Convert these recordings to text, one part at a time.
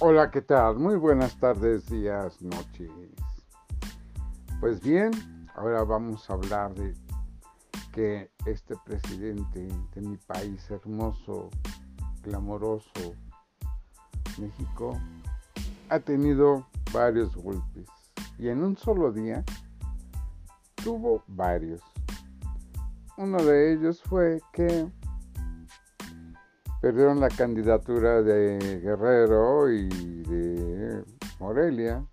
Hola, ¿qué tal? Muy buenas tardes, días, noches. Pues bien, ahora vamos a hablar de que este presidente de mi país hermoso, clamoroso, México, ha tenido varios golpes y en un solo día tuvo varios. Uno de ellos fue que perdieron la candidatura de Guerrero y de Morelia,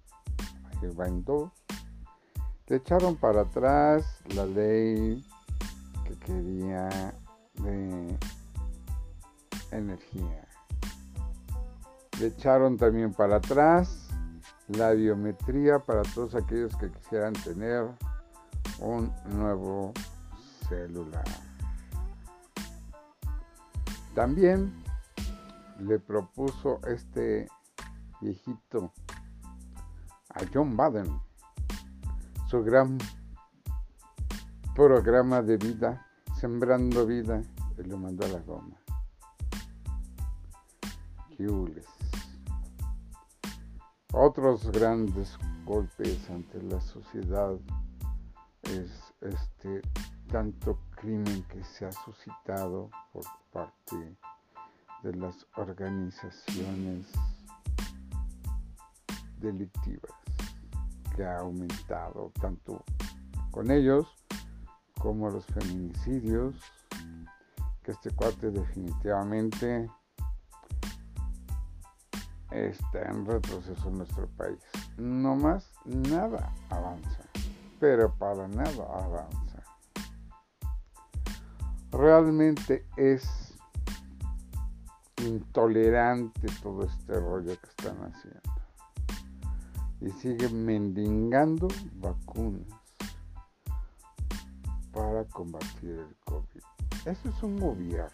van dos. Le echaron para atrás la ley que quería de energía. Le echaron también para atrás la biometría para todos aquellos que quisieran tener un nuevo celular. También le propuso este viejito a John Biden su gran programa de vida, sembrando vida, y lo mandó a la goma. Otros grandes golpes ante la sociedad es este tanto crimen que se ha suscitado por parte de las organizaciones delictivas que ha aumentado tanto con ellos como los feminicidios que este cuarto definitivamente está en retroceso en nuestro país. No más nada avanza, pero para nada avanza realmente es intolerante todo este rollo que están haciendo. Y siguen mendigando vacunas para combatir el COVID. Eso es un gobierno.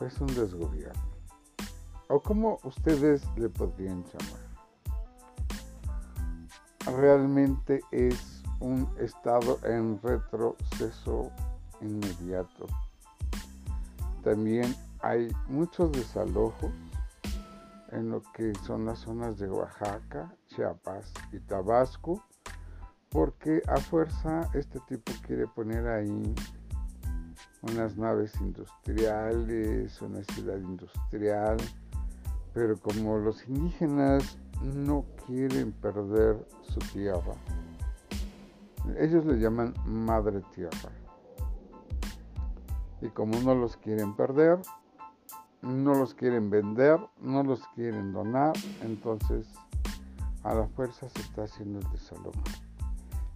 Es un desgobierno. ¿O como ustedes le podrían llamar? Realmente es un estado en retroceso inmediato. También hay muchos desalojos en lo que son las zonas de Oaxaca, Chiapas y Tabasco, porque a fuerza este tipo quiere poner ahí unas naves industriales, una ciudad industrial, pero como los indígenas no quieren perder su tierra, ellos le llaman madre tierra. Y como no los quieren perder, no los quieren vender, no los quieren donar, entonces a la fuerza se está haciendo el desalojo.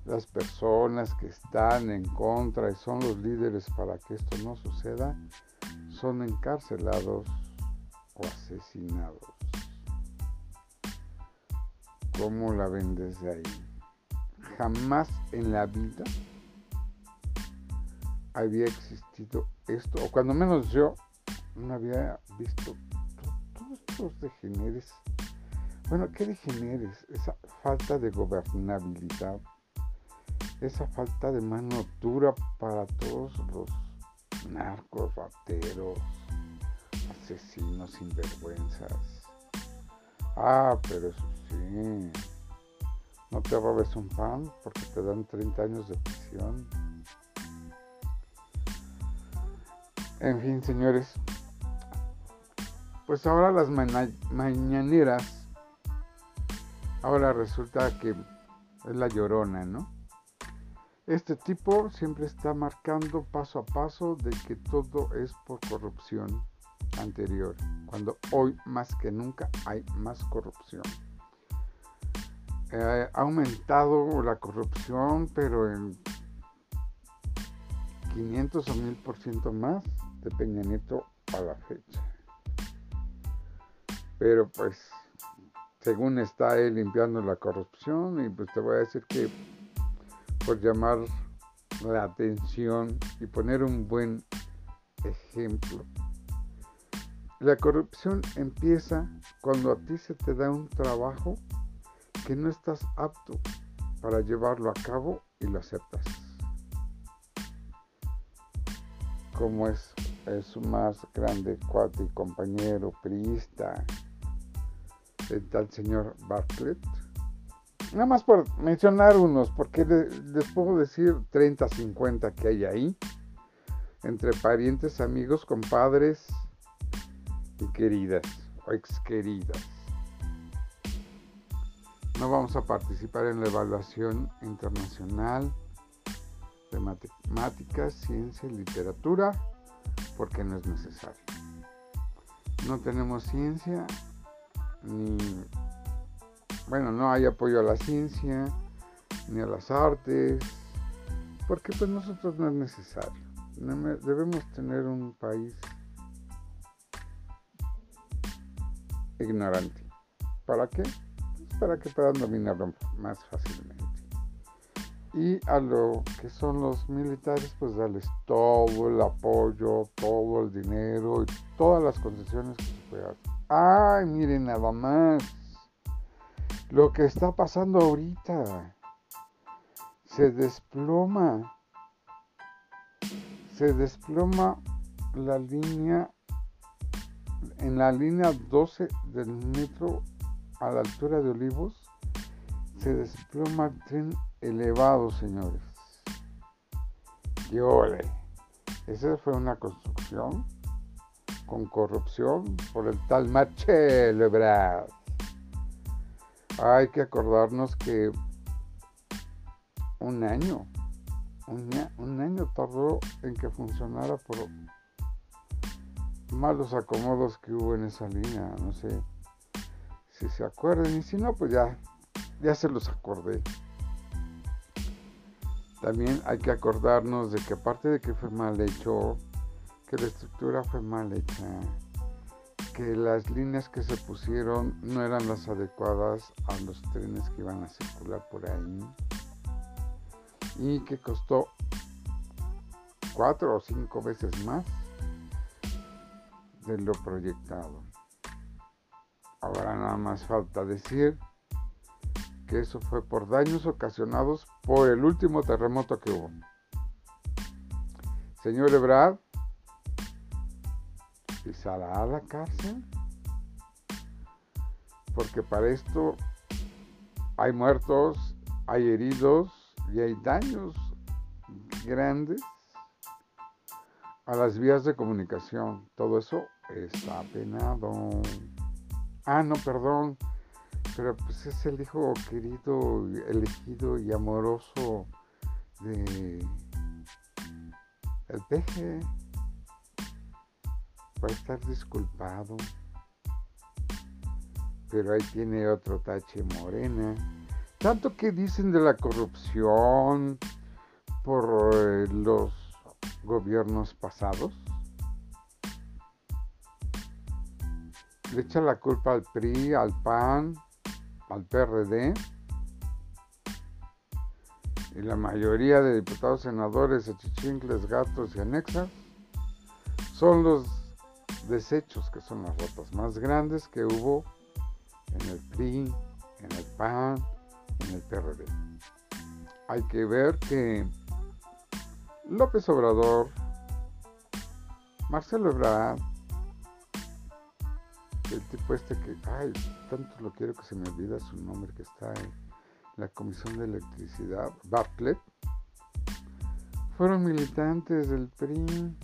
Las personas que están en contra y son los líderes para que esto no suceda, son encarcelados o asesinados. ¿Cómo la ven desde ahí? Jamás en la vida había existido esto, o cuando menos yo no había visto todos estos degeneres. Bueno, ¿qué degeneres? Esa falta de gobernabilidad, esa falta de mano dura para todos los narcos, rateros, asesinos, sinvergüenzas. Ah, pero eso sí no te robes un pan porque te dan 30 años de prisión. En fin, señores. Pues ahora las mañaneras. Ahora resulta que es la llorona, ¿no? Este tipo siempre está marcando paso a paso de que todo es por corrupción anterior, cuando hoy más que nunca hay más corrupción. Eh, ha aumentado la corrupción, pero en 500 o 1000 por ciento más de Peña Nieto a la fecha. Pero pues, según está él limpiando la corrupción, y pues te voy a decir que por llamar la atención y poner un buen ejemplo. La corrupción empieza cuando a ti se te da un trabajo que no estás apto para llevarlo a cabo y lo aceptas. Como es su más grande cuate compañero priista, el tal señor Bartlett. Nada más por mencionar unos, porque les puedo decir 30, 50 que hay ahí, entre parientes, amigos, compadres y queridas o ex queridas. No vamos a participar en la evaluación internacional de matemáticas, ciencia y literatura porque no es necesario. No tenemos ciencia ni, bueno, no hay apoyo a la ciencia ni a las artes, porque pues nosotros no es necesario. Debemos tener un país ignorante. ¿Para qué? Para que puedan dominarlo más fácilmente y a lo que son los militares, pues darles todo el apoyo, todo el dinero y todas las concesiones que se puedan. Ay, miren nada más lo que está pasando ahorita. Se desploma, se desploma la línea, en la línea 12 del metro a la altura de Olivos, se desploma el tren elevado, señores. Ole, esa fue una construcción con corrupción por el tal Marcelo Ebrard. Hay que acordarnos que un año, un, año tardó en que funcionara por malos acomodos que hubo en esa línea. No sé si se acuerdan y si no, pues ya, ya se los acordé. También hay que acordarnos de que aparte de que fue mal hecho, que la estructura fue mal hecha, que las líneas que se pusieron no eran las adecuadas a los trenes que iban a circular por ahí y que costó cuatro o cinco veces más de lo proyectado. Ahora nada más falta decir que eso fue por daños ocasionados por el último terremoto que hubo. Señor Ebrard, ¿pisará a la cárcel? Porque para esto hay muertos, hay heridos y hay daños grandes a las vías de comunicación. Todo eso está penado. Ah, no, perdón pero pues es el hijo querido, elegido y amoroso de el peje. Va a estar disculpado. Pero ahí tiene otro tache morena. Tanto que dicen de la corrupción por eh, los gobiernos pasados. Le echa la culpa al PRI, al PAN, al PRD y la mayoría de diputados, senadores, achichincles, gatos y anexas son los desechos que son las rotas más grandes que hubo en el PRI, en el PAN, en el PRD. Hay que ver que López Obrador, Marcelo Ebrard, el tipo este que, ay, tanto lo quiero que se me olvida su nombre, que está en la Comisión de Electricidad, Bartlett, fueron militantes del PRI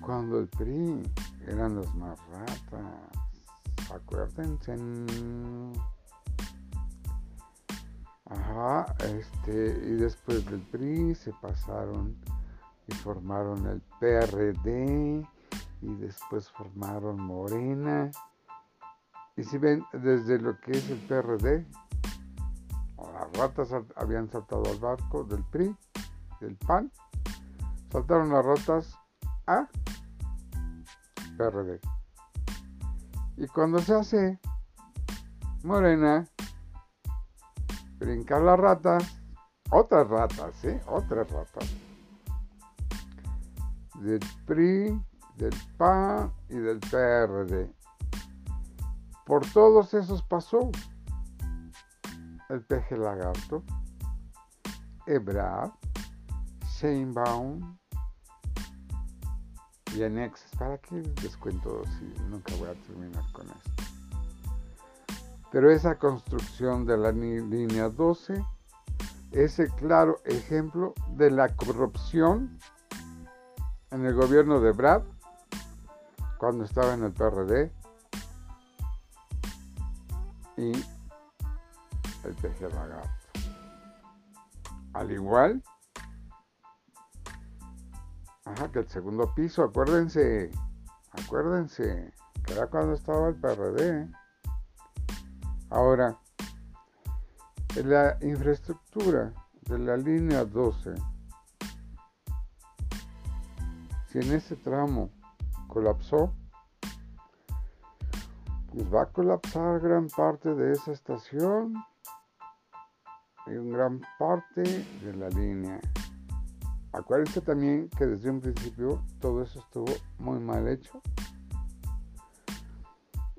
cuando el PRI eran los más ratas. Acuérdense. Ajá, este, y después del PRI se pasaron y formaron el PRD y después formaron Morena. Y si ven, desde lo que es el PRD, las ratas habían saltado al barco del PRI, del PAN, saltaron las ratas a PRD. Y cuando se hace Morena, brincar las ratas, otras ratas, ¿eh? Otras ratas. Del PRI, del PAN y del PRD. Por todos esos pasó el peje lagarto, Ebrard, Sheinbaum, y anexos. ¿Para qué descuento si nunca voy a terminar con esto? Pero esa construcción de la línea 12 es el claro ejemplo de la corrupción en el gobierno de Brad cuando estaba en el PRD y el peje lagarto. Al igual que el segundo piso, acuérdense, acuérdense, que era cuando estaba el PRD. Ahora, la infraestructura de la línea 12, si en ese tramo colapsó, pues va a colapsar gran parte de esa estación y gran parte de la línea. Acuérdense también que desde un principio todo eso estuvo muy mal hecho.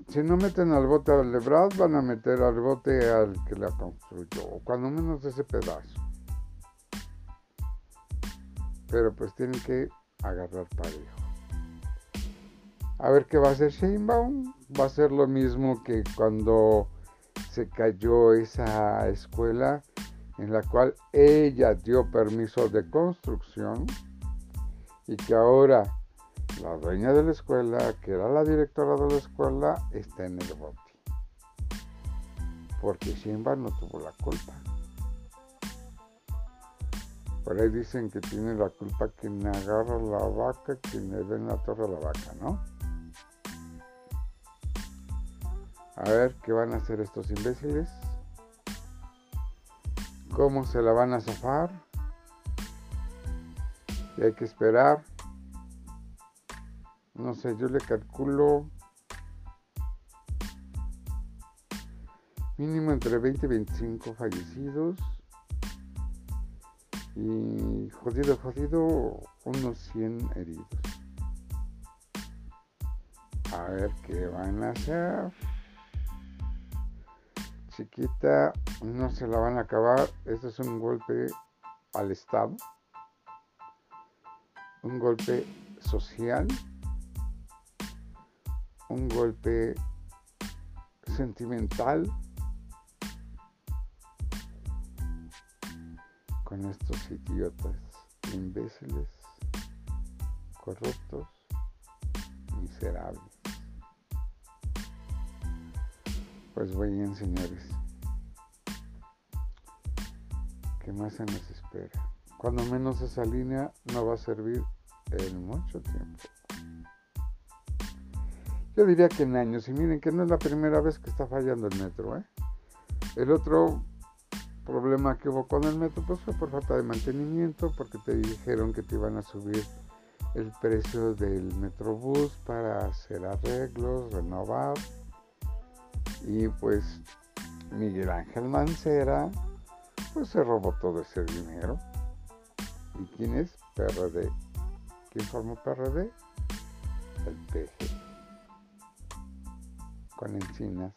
Si no meten al bote al Lebrad, van a meter al bote al que la construyó, o cuando menos ese pedazo. Pero pues tienen que agarrar parejo. A ver qué va a hacer Sheinbaum. Va a ser lo mismo que cuando se cayó esa escuela en la cual ella dio permiso de construcción y que ahora la dueña de la escuela, que era la directora de la escuela, está en el bote. Porque Simba no tuvo la culpa. Por ahí dicen que tiene la culpa quien agarra la vaca, quien le ve en la torre a la vaca, ¿no? A ver qué van a hacer estos imbéciles cómo se la van a zafar. Y hay que esperar. No sé, yo le calculo mínimo entre 20 y 25 fallecidos. Y jodido, jodido, unos 100 heridos. A ver qué van a hacer chiquita no se la van a acabar. Este es un golpe al Estado, un golpe social, un golpe sentimental con estos idiotas, imbéciles, corruptos, miserables. Pues bien, señores. ¿Qué más se nos espera? Cuando menos esa línea no va a servir en mucho tiempo. Yo diría que en años. Y miren que no es la primera vez que está fallando el metro. ¿eh? El otro problema que hubo con el metro pues fue por falta de mantenimiento, porque te dijeron que te iban a subir el precio del metrobús para hacer arreglos, renovar y pues Miguel Ángel Mancera, pues se robó todo ese dinero. ¿Y quién es? PRD. ¿Quién formó PRD? El PG. Con Encinas,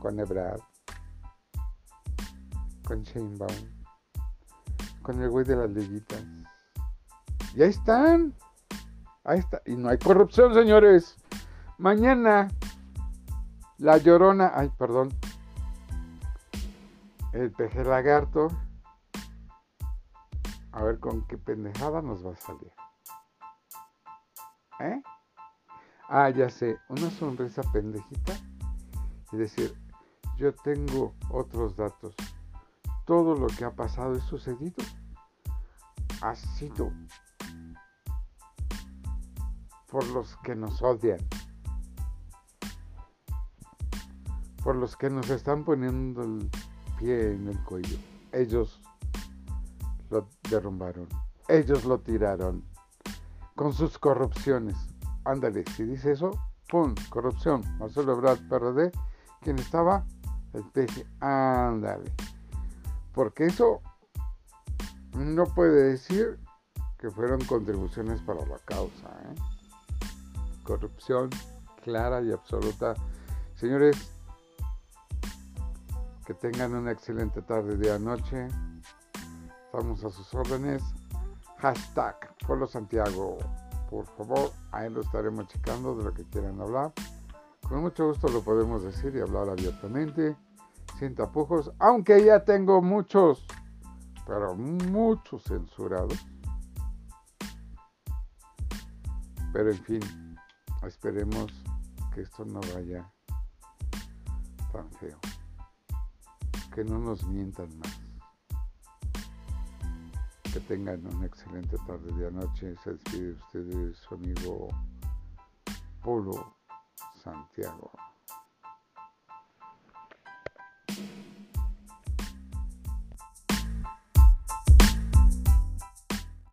con Ebrard, con Sheinbaum, con el güey de las liguitas. Y ahí están. Ahí está. Y no hay corrupción, señores. Mañana la llorona, ay, perdón. El peje lagarto. A ver con qué pendejada nos va a salir. ¿Eh? Ah, ya sé, una sonrisa pendejita y decir, yo tengo otros datos. Todo lo que ha pasado y sucedido ha sido por los que nos odian. Por los que nos están poniendo el pie en el cuello. Ellos lo derrumbaron, ellos lo tiraron con sus corrupciones. Ándale, si dice eso, ¡pum! Corrupción. Marcelo Ebrard, PRD, quien estaba, el peje, ándale. Porque eso no puede decir que fueron contribuciones para la causa. ¿eh? Corrupción clara y absoluta. Señores, que tengan una excelente tarde, día, noche. Estamos a sus órdenes. Hashtag Pueblo Santiago. por favor, ahí lo estaremos checando de lo que quieran hablar. Con mucho gusto lo podemos decir y hablar abiertamente, sin tapujos, aunque ya tengo muchos, pero muchos censurados. Pero en fin, esperemos que esto no vaya tan feo. Que no nos mientan más. Que tengan una excelente tarde de noche. Se despide de ustedes su amigo Polo Santiago.